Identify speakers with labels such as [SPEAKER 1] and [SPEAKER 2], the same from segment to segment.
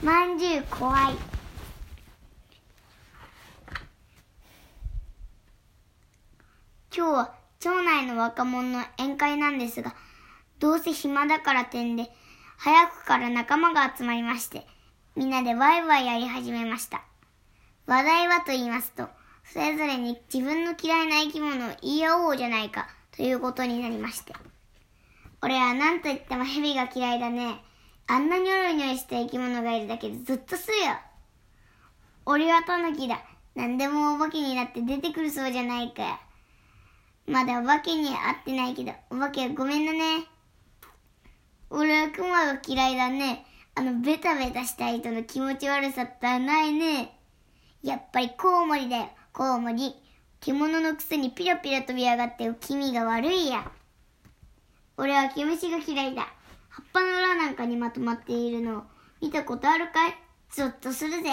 [SPEAKER 1] まんじゅう怖い。今日は町内の若者の宴会なんですが、どうせ暇だから点で、早くから仲間が集まりまして、みんなでワイワイやり始めました。話題はと言いますと、それぞれに自分の嫌いな生き物を言い合おうじゃないかということになりまして。俺は何と言っても蛇が嫌いだね。あんなニョロニョロした生き物がいるだけでずっとするよ。俺はタヌキだ。何でもお化けになって出てくるそうじゃないか。まだお化けに会ってないけど、お化けはごめんなね。俺はクマが嫌いだね。あのベタベタした人の気持ち悪さってないね。やっぱりコウモリだよ、コウモリ。獣のくせにピラピラ飛び上がって気味が悪いや。俺は毛虫が嫌いだ。葉っぱの裏なんかにまとまっているのを見たことあるかい？ゾッとするぜ。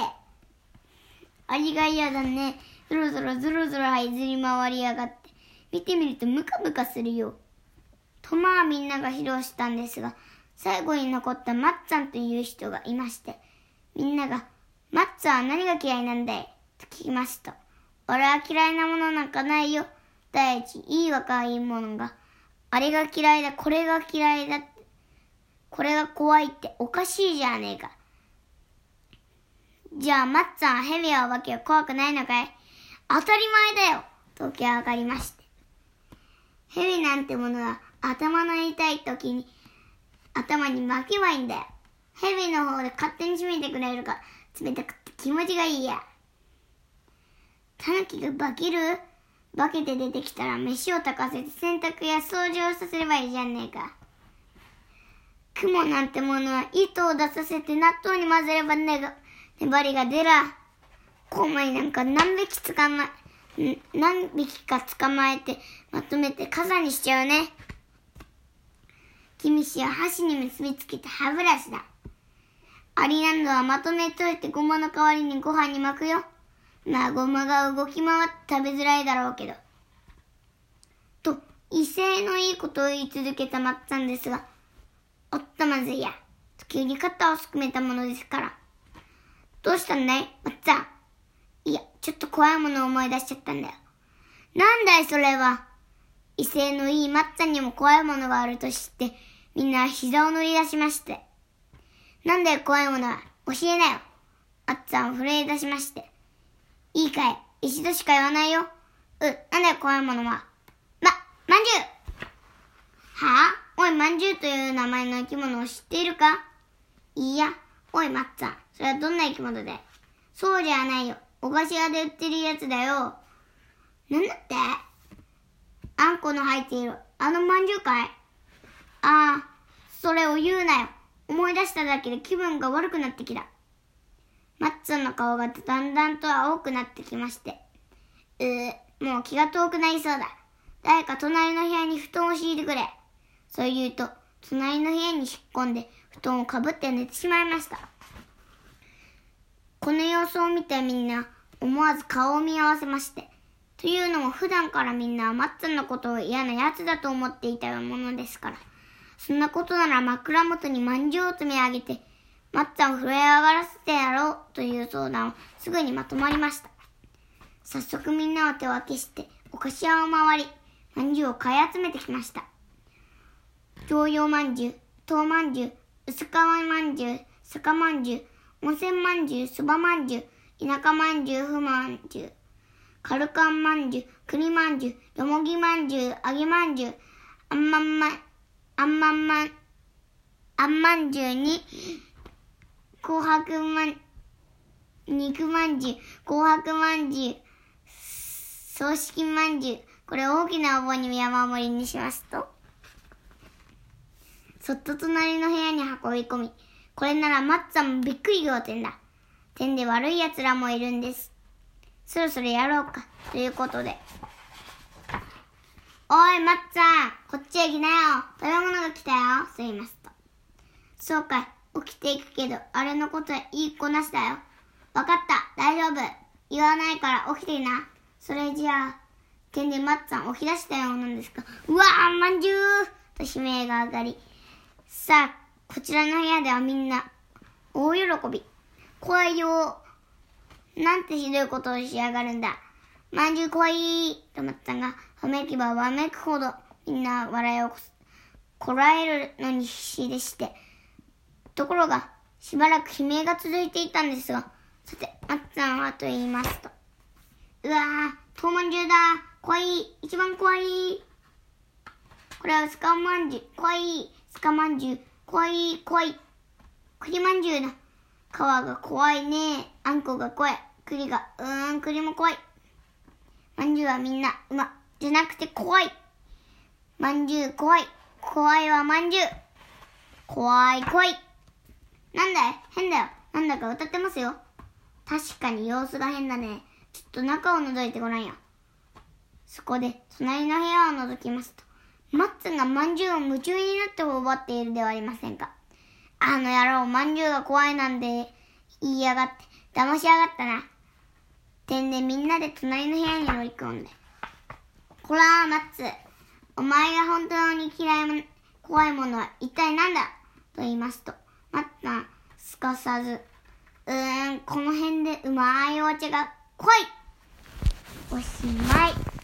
[SPEAKER 1] アリが嫌だね。ぞろぞろぞろぞろ這いずり回りやがって。見てみるとムカムカするよ。とまあみんなが披露したんですが、最後に残ったマッツァンという人がいまして、みんなが、マッツァンは何が嫌いなんだい？と聞きますと、俺は嫌いなものなんかないよ。第一、いい若いものが、あれが嫌いだ、これが嫌いだって、これが怖いっておかしいじゃねえか。じゃあ、マッツァンはヘビやお化けは怖くないのかい？当たり前だよと起き上がりまして。ヘビなんてものは頭の痛い時に頭に巻けばいいんだよ。ヘビの方で勝手に締めてくれるから冷たくて気持ちがいいや。タヌキが化ける？化けて出てきたら飯を炊かせて洗濯や掃除をさせればいいじゃねえか。雲なんてものは糸を出させて納豆に混ぜればねが粘りが出ら。コウモリなんか何匹捕まえ、何匹か捕まえてまとめて傘にしちゃうね。キミシは箸に結びつけて歯ブラシだ。アリナンドはまとめといてごまの代わりにご飯に巻くよ。まあごまが動き回って食べづらいだろうけど。と、威勢のいいことを言い続けたまっちゃんですが、っとまずいや。と急に肩をすくめたものですから。どうしたんだい？まっちゃん。いや、ちょっと怖いものを思い出しちゃったんだよ。なんだいそれは？威勢のいいまっちゃんにも怖いものがあると知って、みんな膝を乗り出しまして。なんだよ怖いものは？教えなよ。あっちゃん震え出しまして。いいかい？一度しか言わないよ。う、なんだよ怖いものは？ま、まんじゅうはあ？おい、まんじゅうという名前の生き物を知っているか？いいや。おい、まっちゃん。それはどんな生き物で？そうじゃないよ。お菓子屋で売ってるやつだよ。なんだって？あんこの入っている、あのまんじゅうかい？ああ、それを言うなよ。思い出しただけで気分が悪くなってきた。マッツンの顔がだんだんと青くなってきまして。うー、もう気が遠くなりそうだ。誰か隣の部屋に布団を敷いてくれ。そう言うと、隣の部屋に引っ込んで布団をかぶって寝てしまいました。この様子を見てみんな思わず顔を見合わせまして。というのも普段からみんなマッツンのことを嫌な奴だと思っていたものですから。そんなことなら枕元にまんを積み上げて、まっちゃんを震え上がらせてやろうという相談をすぐにまとまりました。早速みんなを手分けして、お菓子屋を回り、まんじゅうを買い集めてきました。常用まんじゅう、豆まんじゅう、薄皮まんじゅう、坂まんじゅう、温泉まんじゅう、そばまんじゅう、田舎まんじゅう、ふまんじゅう、カルカンまんじゅう、栗まんじゅう、よもぎまんじゅう、揚げまんじゅう、あんまんまん、あんまんまん、あんまんじゅうに、紅白まん、肉まんじゅう、紅白まんじゅう、葬式まんじゅう、これ大きなお盆に山盛りにしますと、そっと隣の部屋に運び込み、これならマッツァもびっくり仰天だ。天で悪い奴らもいるんです。そろそろやろうか。ということで。おい、まっちゃん、こっちへ来なよ。食べ物が来たよ。そう言いますと。そうかい、起きていくけど、あれのことはいい子なしだよ。わかった、大丈夫。言わないから起きていな。それじゃあ、天でまっちゃん起き出したようなんですか。うわぁ、まんじゅうと悲鳴が上がり。さあ、こちらの部屋ではみんな、大喜び。怖いよ。なんてひどいことをしやがるんだ。まんじゅう怖いと思ったが、わめけばわめくほどみんな笑いをこらえるのに必死でして。ところが、しばらく悲鳴が続いていたんですが、さて、まっつぁんはと言いますと。うわぁ、豆まんじゅうだ怖い一番怖いこれはスカまんじゅう、怖いスカまんじゅう、怖い怖い栗まんじゅうだ。皮が怖いね。あんこが怖い。栗が、うーん、栗も怖い。まんじゅうはみんな、うま、じゃなくて怖い。まんじゅう怖い。怖いはまんじゅう。怖い怖い。なんだい？変だよ。なんだか歌ってますよ。確かに様子が変だね。ちょっと中を覗いてごらんよ。そこで、隣の部屋を覗きますと、マッツンがまんじゅうを夢中になって頬張っているではありませんか。あの野郎、まんじゅうが怖いなんて言いやがって、騙しやがったな。てんでみんなで隣の部屋に乗り込んで。こらー、マッツ。お前が本当に嫌いも、怖いものは一体何だ？と言いますと、マッツはすかさず、うーん、この辺でうまいお茶が来いおしまい。